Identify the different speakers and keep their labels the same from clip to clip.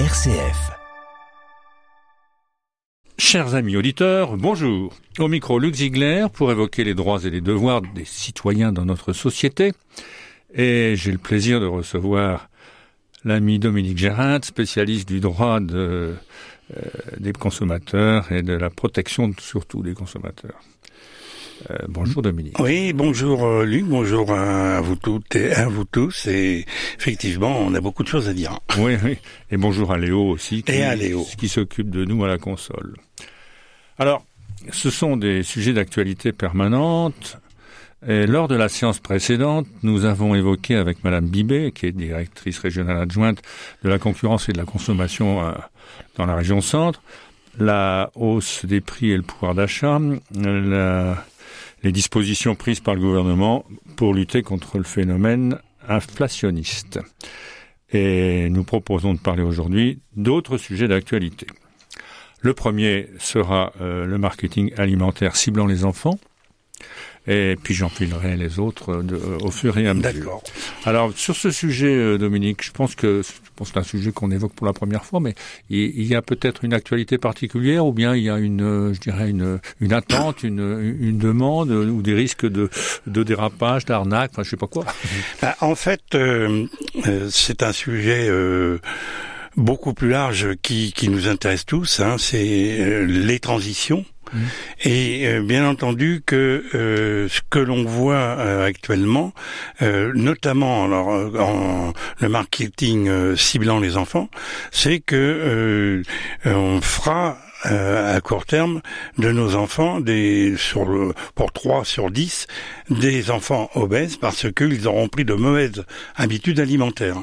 Speaker 1: RCF.
Speaker 2: Chers amis auditeurs, bonjour. Au micro Luc pour évoquer les droits et les devoirs des citoyens dans notre société. Et j'ai le plaisir de recevoir l'ami Dominique Gérard, spécialiste du droit euh, des consommateurs et de la protection surtout des consommateurs. Euh, bonjour Dominique.
Speaker 3: Oui, bonjour euh, Luc, bonjour à vous toutes et à vous tous. Et effectivement, on a beaucoup de choses à dire.
Speaker 2: Oui, oui. Et bonjour à Léo aussi, qui,
Speaker 3: Et à Léo.
Speaker 2: qui s'occupe de nous à la console. Alors, ce sont des sujets d'actualité permanente. Et lors de la séance précédente, nous avons évoqué avec Madame Bibet, qui est directrice régionale adjointe de la concurrence et de la consommation euh, dans la région centre, la hausse des prix et le pouvoir d'achat, la- les dispositions prises par le gouvernement pour lutter contre le phénomène inflationniste. Et nous proposons de parler aujourd'hui d'autres sujets d'actualité. Le premier sera euh, le marketing alimentaire ciblant les enfants. Et puis j'enfilerai les autres euh, de- euh, au fur et à mesure.
Speaker 3: D'accord.
Speaker 2: Alors sur ce sujet, euh, Dominique, je pense que je pense que c'est un sujet qu'on évoque pour la première fois, mais il, il y a peut-être une actualité particulière, ou bien il y a une, je dirais une, une attente, une, une demande, ou des risques de, de dérapage, d'arnaque, enfin je sais pas quoi.
Speaker 3: Bah, en fait, euh, euh, c'est un sujet euh, beaucoup plus large qui, qui nous intéresse tous. Hein, c'est les transitions. Et euh, bien entendu que euh, ce que l'on voit euh, actuellement, euh, notamment alors, euh, en le marketing euh, ciblant les enfants, c'est que euh, on fera euh, à court terme de nos enfants des sur le pour 3 sur 10 des enfants obèses parce qu'ils auront pris de mauvaises habitudes alimentaires.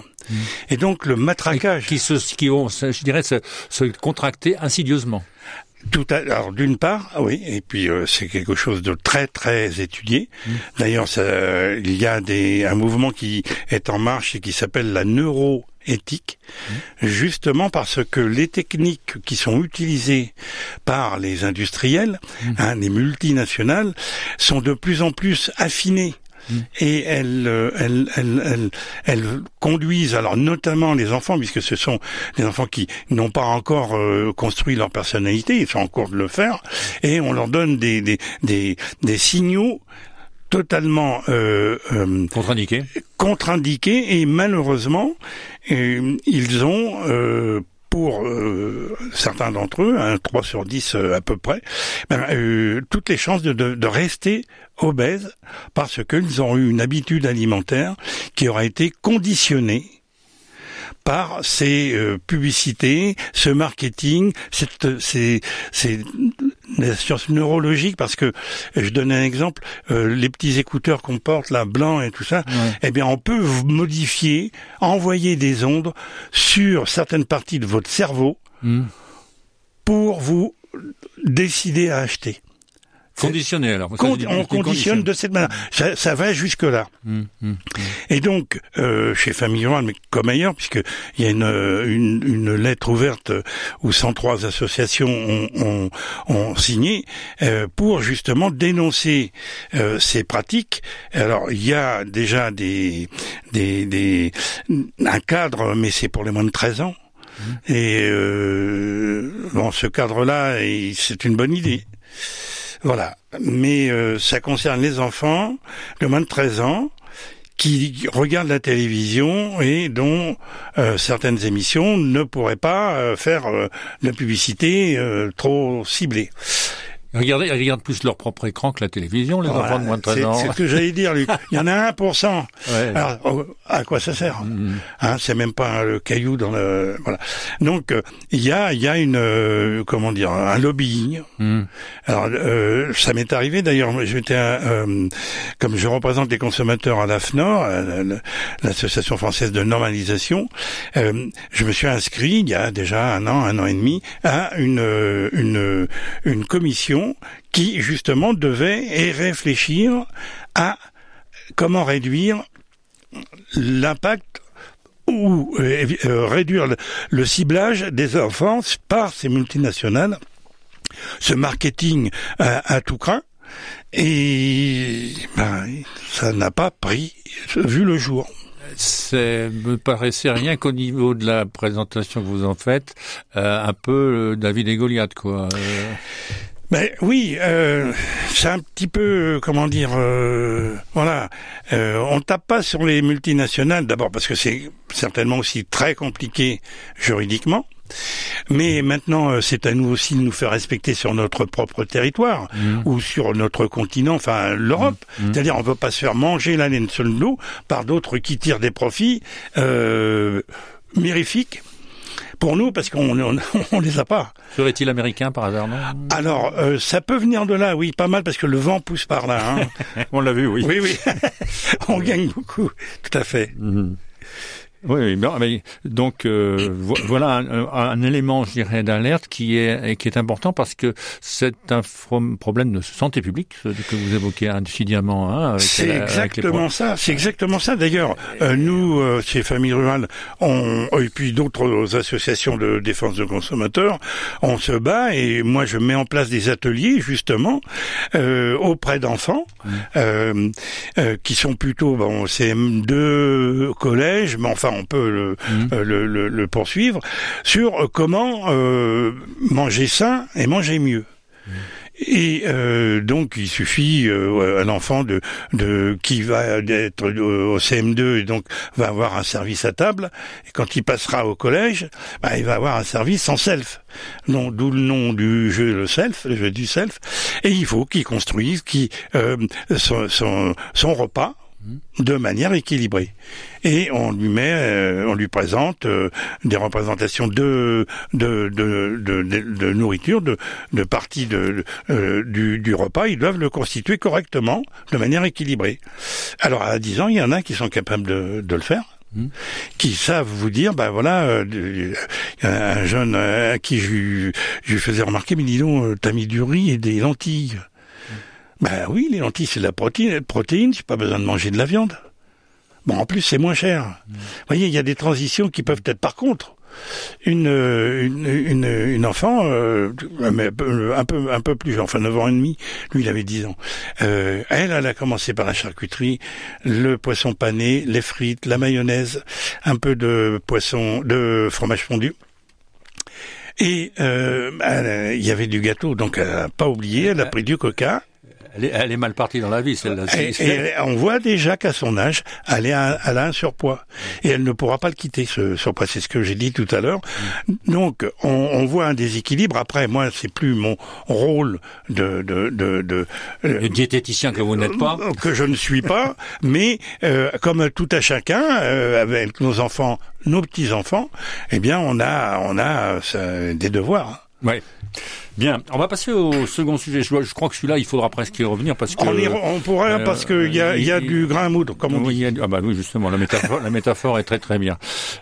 Speaker 3: Et donc le matraquage
Speaker 2: Qui se, qui vont, je dirais, se, se contracter insidieusement.
Speaker 3: Tout à, alors d'une part, ah oui, et puis euh, c'est quelque chose de très très étudié. D'ailleurs, ça, il y a des, un mouvement qui est en marche et qui s'appelle la neuroéthique, justement parce que les techniques qui sont utilisées par les industriels, hein, les multinationales, sont de plus en plus affinées. Et elles, euh, elles, elles, elles, elles conduisent, alors notamment les enfants, puisque ce sont des enfants qui n'ont pas encore euh, construit leur personnalité, ils sont en cours de le faire, et on leur donne des, des, des, des signaux totalement euh, euh,
Speaker 2: Contre-indiqué.
Speaker 3: contre-indiqués et malheureusement euh, ils ont euh, pour euh, certains d'entre eux, un 3 sur 10 euh, à peu près, ben, euh, toutes les chances de, de, de rester obèses parce qu'ils ont eu une habitude alimentaire qui aura été conditionnée par ces euh, publicités, ce marketing, cette, ces, ces la science neurologique, parce que je donne un exemple, euh, les petits écouteurs qu'on porte là, blancs et tout ça, eh bien on peut modifier, envoyer des ondes sur certaines parties de votre cerveau
Speaker 2: Hmm.
Speaker 3: pour vous décider à acheter.
Speaker 2: Conditionné alors.
Speaker 3: Con- on conditionne de cette manière. Ça, ça va jusque là.
Speaker 2: Hmm, hmm.
Speaker 3: Et donc, euh, chez Famille Rurale, mais comme ailleurs, puisque il y a une, euh, une, une lettre ouverte où 103 associations ont, ont, ont signé euh, pour justement dénoncer euh, ces pratiques. Alors, il y a déjà des, des, des un cadre, mais c'est pour les moins de 13 ans. Et euh, bon, ce cadre-là, c'est une bonne idée. Voilà. Mais euh, ça concerne les enfants de moins de 13 ans qui regardent la télévision et dont euh, certaines émissions ne pourraient pas euh, faire de publicité euh, trop ciblée.
Speaker 2: Regardez, ils regardent plus leur propre écran que la télévision, les
Speaker 3: Voilà.
Speaker 2: enfants de moins de 13
Speaker 3: C'est-
Speaker 2: ans.
Speaker 3: C'est ce que j'allais dire, Luc. Il y en a 1%.
Speaker 2: Ouais.
Speaker 3: Alors, oh, à quoi ça sert
Speaker 2: Hmm.
Speaker 3: hein, C'est même pas le caillou dans le... Voilà. Donc, euh, il y a, il y a une... euh, comment dire Un lobbying.
Speaker 2: Hmm.
Speaker 3: Alors, euh, ça m'est arrivé d'ailleurs. J'étais, euh, comme je représente les consommateurs à l'AFNOR, euh, la- l'association française de normalisation, euh, je me suis inscrit il y a déjà un an, un an et demi, à une une une commission qui justement devait réfléchir à comment réduire l'impact ou euh, euh, réduire le, ciblage des enfants par ces multinationales, ce marketing à, tout craint. Et ben, ça n'a pas pris vu le jour.
Speaker 2: ça me paraissait rien qu'au niveau de la présentation que vous en faites, euh, un peu David et Goliath, quoi.
Speaker 3: Ben oui, euh, c'est un petit peu, comment dire, euh, voilà, euh, on tape pas sur les multinationales d'abord parce que c'est certainement aussi très compliqué juridiquement. Mais maintenant, euh, c'est à nous aussi de nous faire respecter sur notre propre territoire mmh. ou sur notre continent, enfin l'Europe. Mmh. Mmh. C'est-à-dire, on ne veut pas se faire manger la laine sur le dos par d'autres qui tirent des profits euh, mirifiques pour nous parce qu'on on, on, les a pas.
Speaker 2: Serait-il américain par hasard non?
Speaker 3: Alors euh, ça peut venir de là, oui, pas mal parce que le vent pousse par là.
Speaker 2: Hein. on l'a vu, oui.
Speaker 3: Oui, oui. on gagne beaucoup, tout à fait.
Speaker 2: Mm-hmm. Oui, mais, donc euh, voilà un, un, élément, je dirais, d'alerte qui est qui est important parce que c'est un problème de santé publique que vous évoquez insidieusement. Hein,
Speaker 3: c'est exactement ça. C'est exactement ça. D'ailleurs, euh, nous, euh, chez Famille Rurale, on, et puis d'autres associations de défense de consommateurs, on se bat et moi je mets en place des ateliers justement euh, auprès d'enfants mmh. qui sont plutôt bon CM2 collège, mais enfin on peut mmh. euh, le, le, le, poursuivre, sur comment euh, manger sain et manger mieux. Mmh. Et euh, donc il suffit euh, à l'enfant de, de qui va être au CM2 et donc va avoir un service à table. Et quand il passera au collège, bah, il va avoir un service en self. Non, d'où le nom du jeu le self, le jeu du self. Et il faut qu'il construise, qui euh, son, son, son repas de manière équilibrée. Et on lui met, euh, on lui présente euh, des représentations de de, de, de, de nourriture, de, de parties de, euh, du, du, repas. Ils doivent le constituer correctement, de manière équilibrée. Alors à 10 ans, il y en a qui sont capables de, de le faire mmh. qui savent vous dire, ben voilà, a un jeune à qui je, je lui faisais remarquer, mais dis donc, t'as mis du riz et des lentilles. Ben oui, les lentilles, c'est de la protéine. Protéine, j'ai pas besoin de manger de la viande. Bon, en plus, c'est moins cher. Vous voyez, il y a des transitions qui peuvent être par contre. Une, une, une, une enfant, euh, un peu, un peu plus, enfin 9 ans et demi, lui il avait 10 ans. Euh, elle, elle a commencé par la charcuterie, le poisson pané, les frites, la mayonnaise, un peu de poisson, de fromage fondu. Et euh, il y avait du gâteau, donc elle n'a pas oublié, elle a pris du coca
Speaker 2: elle est, mal partie dans la vie, celle-là.
Speaker 3: Et, on voit déjà qu'à son âge, elle, est elle a un surpoids. Et elle ne pourra pas le quitter, ce surpoids. C'est ce que j'ai dit tout à l'heure. Donc, on, on, voit un déséquilibre. Après, moi, c'est plus mon rôle de... de, de, de
Speaker 2: le diététicien que vous n'êtes pas
Speaker 3: Que je ne suis pas. mais, euh, comme tout à chacun, euh, avec nos enfants, nos petits-enfants, eh bien, on a, on a euh, des devoirs.
Speaker 2: Oui. Bien, on va passer au second sujet. Je, je crois que celui-là, il faudra presque y revenir parce que
Speaker 3: on, on pourrait euh, parce qu'il y a, y a du grain à moudre, comme on dit.
Speaker 2: ah bah oui, justement, la métaphore, la métaphore est très très bien.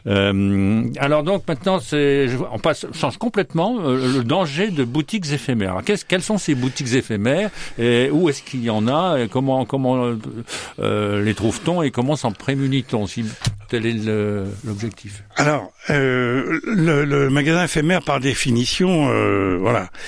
Speaker 2: Euh, alors donc maintenant, c'est, on passe, change complètement euh, le danger de boutiques éphémères. Alors, quelles sont ces boutiques éphémères et où est-ce qu'il y en a et comment comment euh, les trouve-t-on et comment s'en prémunit-on si tel est l'objectif?
Speaker 3: Alors, le, le, magasin éphémère, par définition, voilà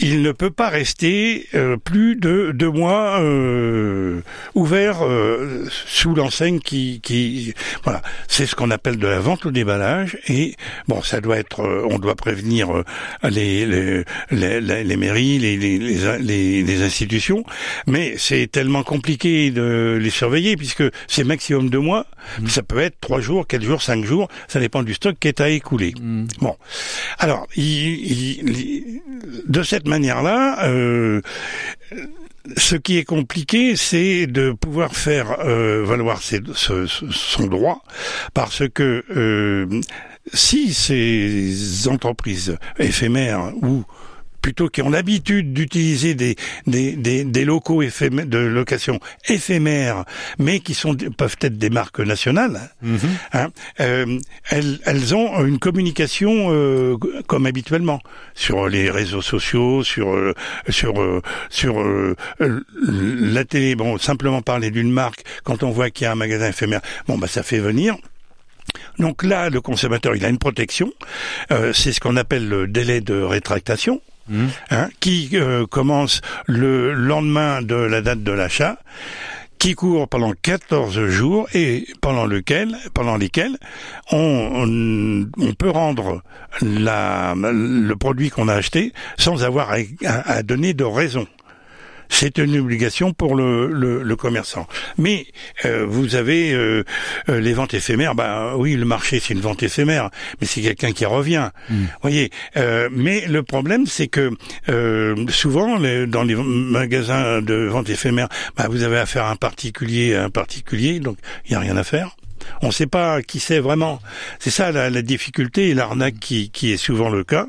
Speaker 3: il ne peut pas rester euh, plus de deux mois euh, ouvert euh, sous l'enseigne qui, qui voilà. C'est ce qu'on appelle de la vente au déballage et bon ça doit être on doit prévenir les les, les, les, mairies les, les, les, institutions. Mais c'est tellement compliqué de les surveiller puisque c'est maximum deux mois. Mmh. ça peut être trois jours quatre jours cinq jours. Ça dépend du stock qui est à écouler. Mmh. bon. Alors il, de cette manière-là, euh, ce qui est compliqué, c'est de pouvoir faire euh, valoir son droit, parce que euh, si ces entreprises éphémères ou plutôt qui ont l'habitude d'utiliser des, des, des, des, locaux éphémères, de location éphémères, mais qui sont peuvent être des marques nationales, mm-hmm. hein, euh, elles, elles ont une communication euh, comme habituellement sur les réseaux sociaux, sur euh, sur euh, sur euh, la télé. Bon, simplement parler d'une marque quand on voit qu'il y a un magasin éphémère, bon bah ça fait venir. Donc là, le consommateur, il a une protection. Euh, c'est ce qu'on appelle le délai de rétractation. Hein, qui euh, commence le lendemain de la date de l'achat qui court pendant 14 jours et pendant lequel, pendant lesquels on, peut rendre le produit qu'on a acheté sans avoir à donner de raison c'est une obligation pour le, le, commerçant. Mais euh, vous avez euh, euh, les ventes éphémères. Bah oui, le marché c'est une vente éphémère, mais c'est quelqu'un qui revient. Mm. Voyez. mais le problème c'est que souvent dans les magasins de vente éphémère, bah, vous avez affaire à un particulier, à un particulier, donc il y a rien à faire. On ne sait pas qui c'est vraiment. C'est ça la, difficulté et l'arnaque qui, qui, est souvent le cas.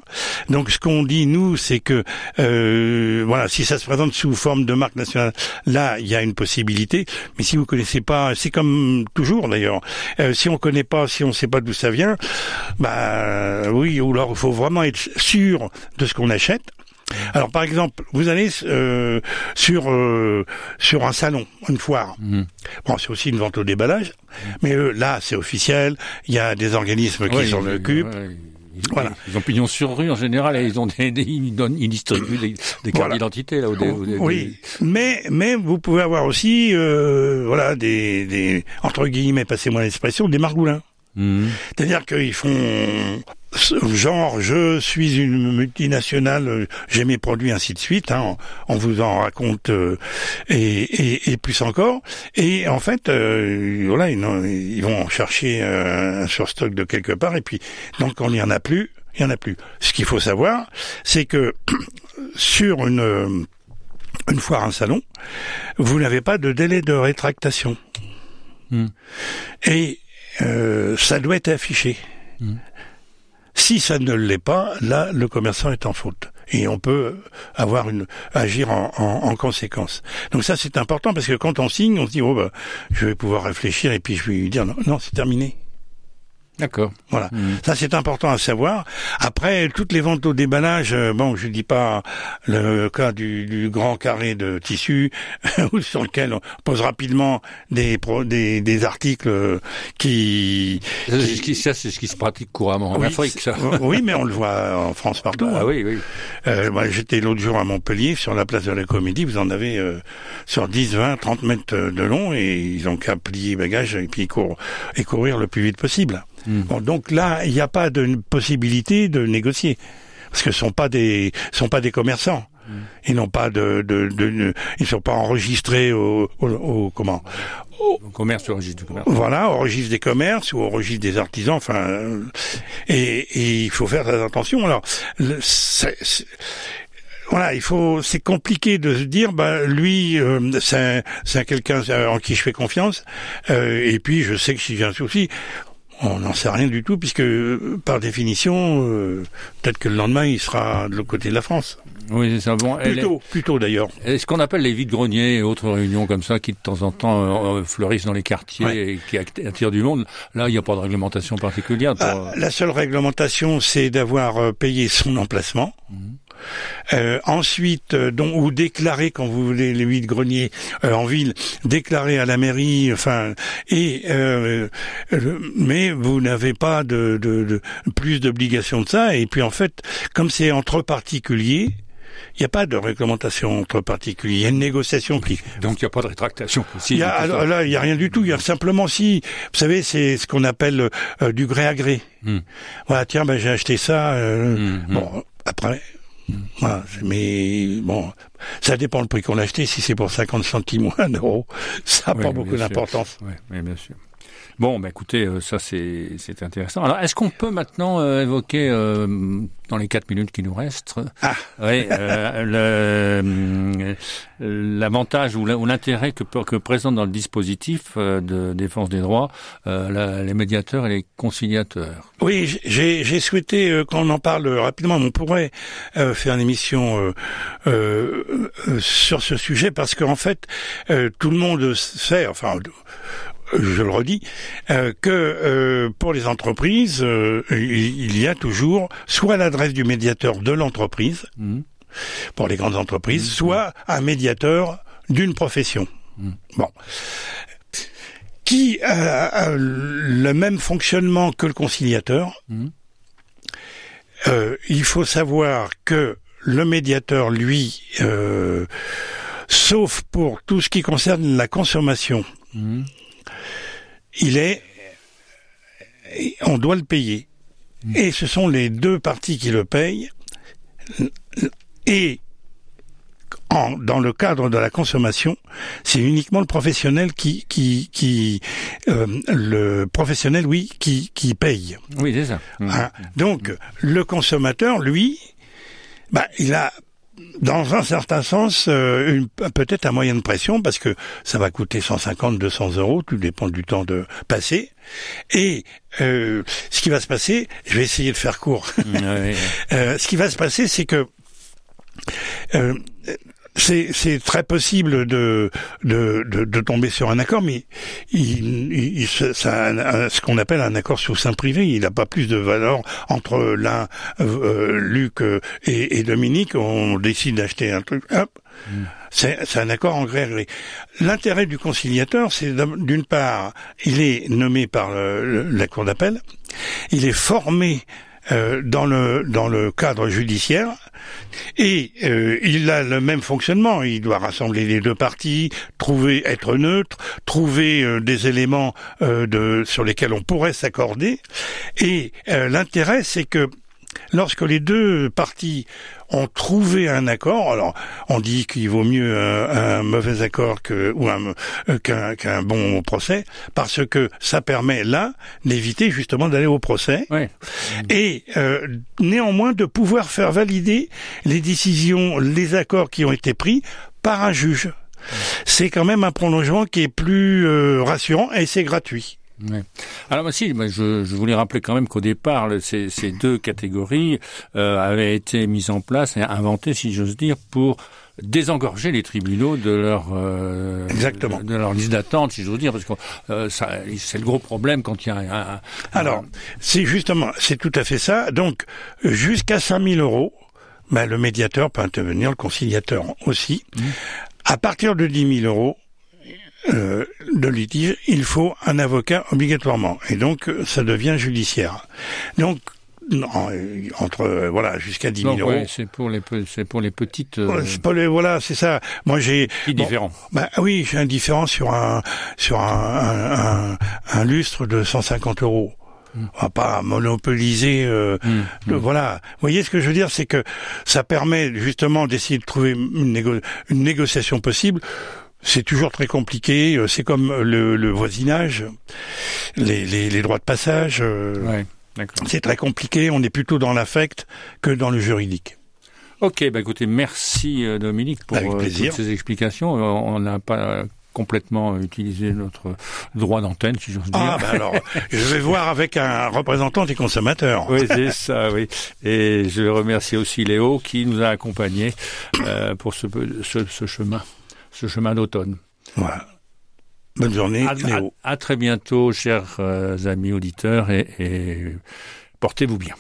Speaker 3: Donc ce qu'on dit nous, c'est que euh, voilà, si ça se présente sous forme de marque nationale, là il y a une possibilité. Mais si vous connaissez pas, c'est comme toujours d'ailleurs. Euh, si on connaît pas, si on ne sait pas d'où ça vient, bah oui, ou alors il faut vraiment être sûr de ce qu'on achète. Alors par exemple, vous allez euh, sur euh, sur un salon, une foire. Mhm. Bon, c'est aussi une vente au déballage, mais euh, là c'est officiel. Il y a des organismes qui s'en occupent.
Speaker 2: Ils, voilà. ils ont pignon sur rue en général et ils ont des, ils donnent, ils distribuent des, des cartes d'identité là.
Speaker 3: oui, mais mais vous pouvez avoir aussi voilà des, des entre guillemets, passez-moi l'expression, des margoulins. Mhm. C'est-à-dire qu'ils font genre je suis une multinationale, j'ai mes produits ainsi de suite. Hein, on vous en raconte euh, et, et, et, plus encore. Et en fait, euh, voilà, ils, ils, vont chercher un surstock de quelque part et puis donc on n'y en a plus, il y en a plus. Ce qu'il faut savoir, c'est que sur une une foire, un salon, vous n'avez pas de délai de rétractation. Hmm. Et euh, ça doit être affiché. Hmm. Si ça ne l'est pas, là, le commerçant est en faute. Et on peut avoir une agir en, en, conséquence. Donc ça, c'est important parce que quand on signe, on se dit oh bah, je vais pouvoir réfléchir et puis je vais lui dire non, non c'est terminé.
Speaker 2: D'accord.
Speaker 3: Voilà. Mmh. Ça, c'est important à savoir. Après, toutes les ventes au déballage, euh, bon, je dis pas le cas du, du grand carré de tissu sur lequel on pose rapidement des, des, des articles euh, qui...
Speaker 2: qui... Ça, c'est ce qui se pratique couramment en Afrique, ça.
Speaker 3: oui, mais on le voit en France partout.
Speaker 2: Ah oui, oui.
Speaker 3: Euh, moi, j'étais l'autre jour à Montpellier, sur la place de la Comédie, vous en avez euh, sur 10, 20, 30 mètres de long, et ils ont qu'à plier bagages et puis et courir le plus vite possible. Hmm. donc là, il n'y a pas de possibilité de négocier parce que ce sont pas des sont pas des commerçants. Hmm. Ils n'ont pas de, de, de, ils sont pas enregistrés au, au, comment
Speaker 2: au, commerce au registre du commerce.
Speaker 3: Voilà, au registre des commerces ou au registre des artisans. Enfin, et, et il faut faire très attention. Alors, voilà, il faut, c'est compliqué de se dire, bah lui, euh, c'est quelqu'un en qui je fais confiance, euh, et puis je sais que si j'ai un souci, on n'en sait rien du tout, puisque par définition, euh, peut-être que le lendemain, il sera de l'autre côté de la France.
Speaker 2: Oui, c'est ça. Bon,
Speaker 3: plutôt, plutôt d'ailleurs.
Speaker 2: est ce qu'on appelle les vides-greniers et autres réunions comme ça qui de temps en temps euh, fleurissent dans les quartiers et qui attirent du monde. Là, il n'y a pas de réglementation particulière.
Speaker 3: Ah, la seule réglementation, c'est d'avoir euh, payé son emplacement. Mhm. Euh, ensuite, euh, ou déclarer quand vous voulez les huit greniers euh, en ville, déclarer à la mairie, enfin, et mais vous n'avez pas de, de plus d'obligations de ça. Et puis en fait, comme c'est entre particuliers, il n'y a pas de réglementation entre particuliers. Il y a une négociation qui.
Speaker 2: Donc il n'y a pas de rétractation
Speaker 3: Il y a, là, il n'y a rien du tout. Il y a simplement si, vous savez, c'est ce qu'on appelle du gré à gré. Hmm. Voilà, tiens, ben j'ai acheté ça. Hmm, hmm. Bon, après, voilà, mais bon, ça dépend le prix qu'on a acheté. Si c'est pour 50 centimes ou un euro, ça n'a pas beaucoup d'importance.
Speaker 2: Oui, bien sûr. Bon, bah écoutez, euh, ça c'est intéressant. Alors, est-ce qu'on peut maintenant euh, évoquer euh, dans les quatre minutes qui nous restent, ah. oui, l'avantage ou l'intérêt que, que présente dans le dispositif de défense des droits les médiateurs et les conciliateurs?
Speaker 3: Oui, j'ai souhaité qu'on en parle rapidement. On pourrait faire une émission sur ce sujet parce qu'en fait, tout le monde sait, enfin je le redis, euh, que euh, pour les entreprises, euh, il y a toujours soit l'adresse du médiateur de l'entreprise, mmh. pour les grandes entreprises, mmh. soit un médiateur d'une profession. Mmh. Bon. Qui a, le même fonctionnement que le conciliateur. il faut savoir que le médiateur, lui, sauf pour tout ce qui concerne la consommation. Il est, on doit le payer. Et ce sont les deux parties qui le payent. Et en, dans le cadre de la consommation, c'est uniquement le professionnel qui, qui, qui euh, le professionnel, oui, qui, qui paye.
Speaker 2: Oui, c'est ça.
Speaker 3: Hein? Donc, le consommateur, lui, bah, il a dans un certain sens, euh, peut-être à moyenne pression, parce que ça va coûter 150, 200 euros, tout dépend du temps de passer. Et euh, ce qui va se passer, je vais essayer de faire court.
Speaker 2: Ouais.
Speaker 3: Euh, ce qui va se passer, c'est que euh, c'est c'est très possible de, de, de, de tomber sur un accord, mais il, il, c'est un- un- ce qu'on appelle un accord sous sein privé. Il n'a pas plus de valeur entre l'un, euh, Luc euh, et, et Dominique. On décide d'acheter un truc. Hop. C'est c'est un accord en gré gré. L'intérêt du conciliateur, c'est d'une part, il est nommé par le- le- la cour d'appel, il est formé euh, dans le dans le cadre judiciaire et euh, il a le même fonctionnement. Il doit rassembler les deux parties, trouver être neutre, trouver euh, des éléments euh, de sur lesquels on pourrait s'accorder. Et euh, l'intérêt, c'est que lorsque les deux parties ont trouvé un accord, alors on dit qu'il vaut mieux un, un mauvais accord que ou un euh, qu'un qu'un bon procès, parce que ça permet là d'éviter justement d'aller au procès
Speaker 2: Ouais.
Speaker 3: et euh, néanmoins de pouvoir faire valider les décisions, les accords qui ont été pris par un juge. C'est quand même un prolongement qui est plus euh, rassurant et c'est gratuit.
Speaker 2: Ouais. Alors moi, si, moi, je, je voulais rappeler quand même qu'au départ, le- ces, ces deux catégories euh, avaient été mises en place et inventées, si j'ose dire, pour désengorger les tribunaux de leur euh,
Speaker 3: Exactement.
Speaker 2: de, leur liste d'attente, si j'ose dire, parce que euh, c'est le gros problème quand il y a un, un-
Speaker 3: Alors, c'est justement, c'est tout à fait ça. Donc, jusqu'à 5000 euros, ben, le médiateur peut intervenir, le conciliateur aussi. À partir de 10 000 euros euh, de litige, il faut un avocat obligatoirement. Et donc, euh, ça devient judiciaire. Donc, non, euh, entre, euh, voilà, jusqu'à 10 000
Speaker 2: donc,
Speaker 3: euros.
Speaker 2: ouais, c'est pour les c'est pour les petites euh,
Speaker 3: Ouais, c'est pas les- voilà, c'est ça. Moi, j'ai bon,
Speaker 2: différents.
Speaker 3: bah oui, j'ai un différent sur un sur un, un, un, un lustre de 150 euros. On va pas monopoliser. euh,
Speaker 2: Mm,
Speaker 3: le- voilà. Vous voyez ce que je veux dire, c'est que ça permet justement d'essayer de trouver une, négo- une négociation possible. C'est toujours très compliqué. euh, C'est comme le, le voisinage, les, les, les droits de passage. euh,
Speaker 2: Ouais, d'accord.
Speaker 3: C'est très compliqué. On est plutôt dans l'affect que dans le juridique.
Speaker 2: Ok, bah écoutez, merci euh, Dominique pour euh, toutes ces explications. Euh, On n'a pas euh, complètement utilisé notre droit d'antenne, si j'ose dire.
Speaker 3: Ah, ben alors, je vais voir avec un représentant des consommateurs.
Speaker 2: Oui, c'est ça, oui. Et je remercie aussi Léo qui nous a accompagnés euh, pour ce, ce, ce chemin, ce chemin d'automne.
Speaker 3: Voilà. Bonne journée,
Speaker 2: À,
Speaker 3: Léo.
Speaker 2: à- à très bientôt, chers euh, amis auditeurs, et, et portez-vous bien.